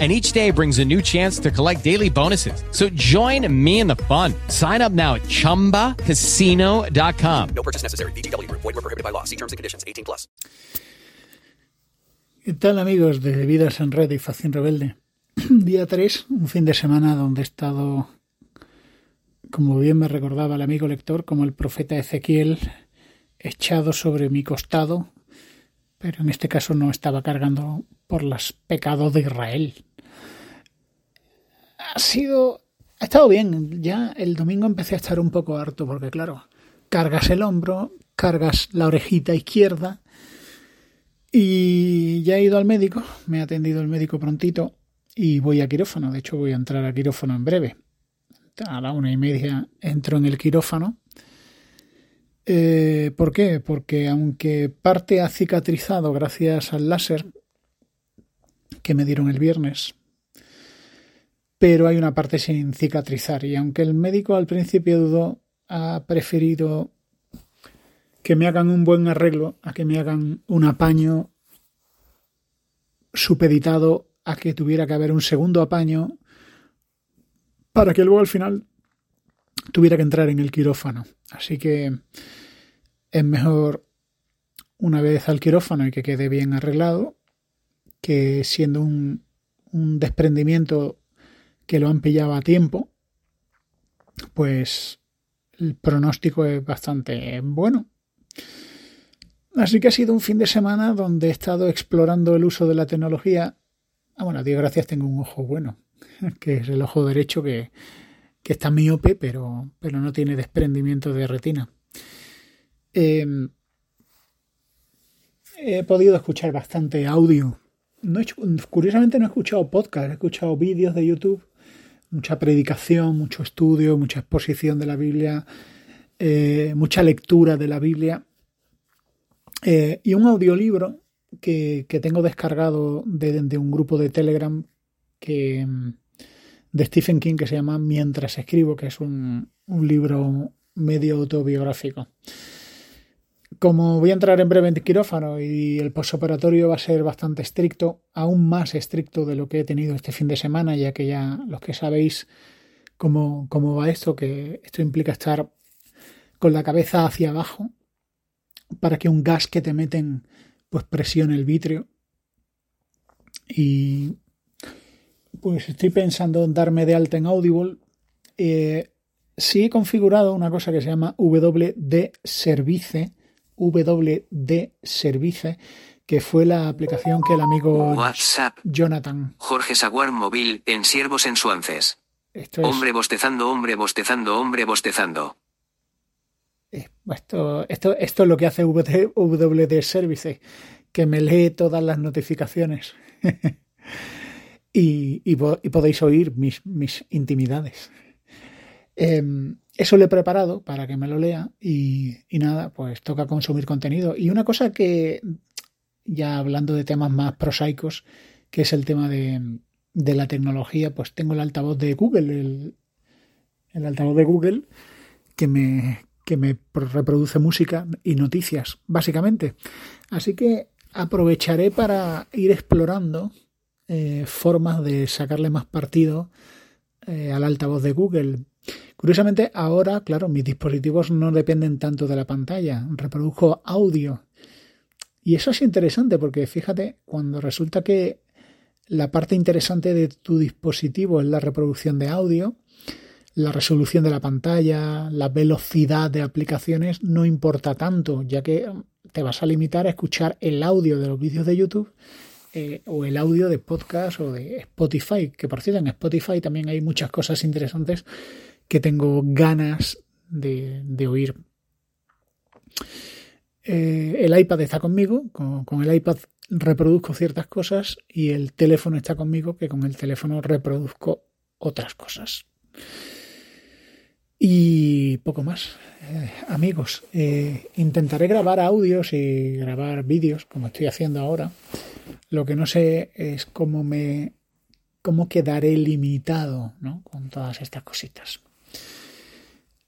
and each day brings a new chance to collect daily bonuses. So join me in the fun. Sign up now at ChumbaCasino.com. No purchase necessary. BGW. Void were prohibited by law. See terms and conditions. 18 plus. ¿Qué tal amigos de Vidas en Red y Facción Rebelde? Día 3, un fin de semana donde he estado, como bien me recordaba el amigo lector, como el profeta Ezequiel, echado sobre mi costado, pero en este caso no estaba cargando por los pecados de Israel. Ha sido... Ha estado bien. Ya el domingo empecé a estar un poco harto porque, claro, cargas el hombro, cargas la orejita izquierda y ya he ido al médico, me ha atendido el médico prontito y voy a quirófano. De hecho, voy a entrar a quirófano en breve. A la una y media entro en el quirófano. Eh, ¿Por qué? Porque aunque parte ha cicatrizado gracias al láser, que me dieron el viernes, pero hay una parte sin cicatrizar y aunque el médico al principio dudó, ha preferido que me hagan un buen arreglo a que me hagan un apaño supeditado a que tuviera que haber un segundo apaño para que luego al final tuviera que entrar en el quirófano. Así que es mejor una vez al quirófano y que quede bien arreglado que siendo un, un desprendimiento que lo han pillado a tiempo, pues el pronóstico es bastante bueno. Así que ha sido un fin de semana donde he estado explorando el uso de la tecnología. Ah, bueno, Dios gracias tengo un ojo bueno, que es el ojo derecho que, que está miope, pero, pero no tiene desprendimiento de retina. Eh, he podido escuchar bastante audio no he, curiosamente no he escuchado podcast, he escuchado vídeos de YouTube, mucha predicación, mucho estudio, mucha exposición de la Biblia, eh, mucha lectura de la Biblia eh, y un audiolibro que, que tengo descargado de, de, un grupo de Telegram que, de Stephen King que se llama Mientras escribo, que es un, un libro medio autobiográfico. Como voy a entrar en breve en quirófano y el posoperatorio va a ser bastante estricto, aún más estricto de lo que he tenido este fin de semana, ya que ya los que sabéis cómo, cómo va esto, que esto implica estar con la cabeza hacia abajo para que un gas que te meten pues presione el vitrio. Y pues estoy pensando en darme de alta en Audible. Eh, sí he configurado una cosa que se llama WD Service WD Service, que fue la aplicación que el amigo WhatsApp. Jonathan. Jorge Saguar Móvil en Siervos en Suances. Esto es... Hombre bostezando, hombre bostezando, hombre bostezando. Eh, esto, esto, esto es lo que hace WD Service, que me lee todas las notificaciones. y, podéis oír mis, intimidades. Eh, eso lo he preparado para que me lo lea y, nada, pues toca consumir contenido. Y una cosa que, ya hablando de temas más prosaicos, que es el tema de, de la tecnología, pues tengo el altavoz de Google, el, el altavoz de Google que me, que me reproduce música y noticias, básicamente. Así que aprovecharé para ir explorando eh, formas de sacarle más partido eh, al altavoz de Google Curiosamente, ahora, claro, mis dispositivos no dependen tanto de la pantalla, reproduzco audio. Y eso es interesante porque fíjate, cuando resulta que la parte interesante de tu dispositivo es la reproducción de audio, la resolución de la pantalla, la velocidad de aplicaciones no importa tanto, ya que te vas a limitar a escuchar el audio de los vídeos de YouTube eh, o el audio de podcast o de Spotify, que por cierto en Spotify también hay muchas cosas interesantes que tengo ganas de, oír. Eh, el iPad está conmigo, con, con, el iPad reproduzco ciertas cosas y el teléfono está conmigo, que con el teléfono reproduzco otras cosas. Y poco más. Eh, amigos, intentaré grabar audios y grabar vídeos como estoy haciendo ahora. Lo que no sé es cómo me cómo quedaré limitado ¿no? con todas estas cositas.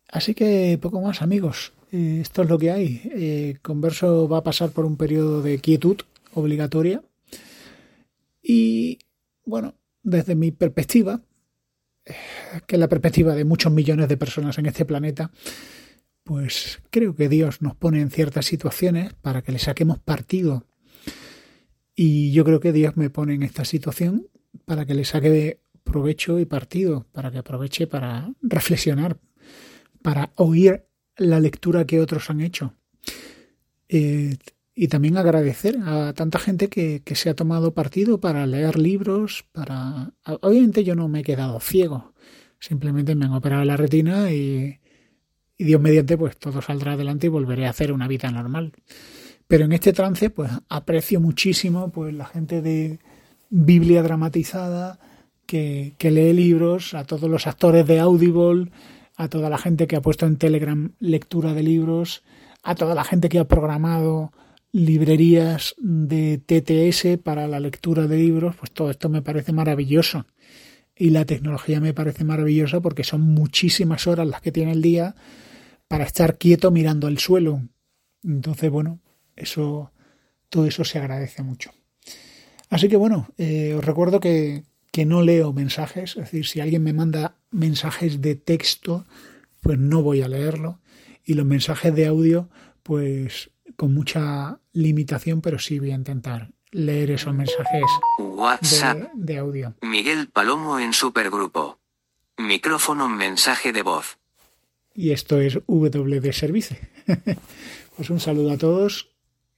Así que poco más amigos. Eh, esto es lo que hay. Converso va a pasar por un periodo de quietud obligatoria. Y bueno, desde mi perspectiva, que es la perspectiva de muchos millones de personas en este planeta, pues creo que Dios nos pone en ciertas situaciones para que le saquemos partido. Y yo creo que Dios me pone en esta situación para que le saque provecho y partido, para que aproveche para reflexionar, para oír la lectura que otros han hecho. Eh, y también agradecer a tanta gente que, que, se ha tomado partido para leer libros, para... Obviamente yo no me he quedado ciego, simplemente me han operado la retina y, y Dios mediante, pues todo saldrá adelante y volveré a hacer una vida normal. Pero en este trance, pues aprecio muchísimo pues la gente de Biblia dramatizada, que, que lee libros, a todos los actores de Audible, a toda la gente que ha puesto en Telegram lectura de libros, a toda la gente que ha programado librerías de TTS para la lectura de libros, pues todo esto me parece maravilloso. Y la tecnología me parece maravillosa porque son muchísimas horas las que tiene el día para estar quieto mirando el suelo. Entonces, bueno, eso, todo eso se agradece mucho. Así que bueno, eh, os recuerdo que, que no leo mensajes, es decir, si alguien me manda mensajes de texto, pues no voy a leerlo. Y los mensajes de audio, pues con mucha limitación, pero sí voy a intentar leer esos mensajes WhatsApp. De, de audio. Miguel Palomo en Supergrupo. Micrófono mensaje de voz y esto es WD Service. pues un saludo a todos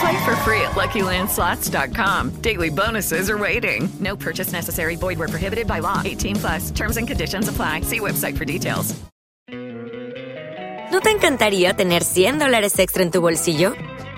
Play for free at LuckyLandSlots.com. Daily bonuses are waiting. No purchase necessary. Void were prohibited by law. 18 plus. Terms and conditions apply. See website for details. ¿No te encantaría tener 100 dólares extra en tu bolsillo?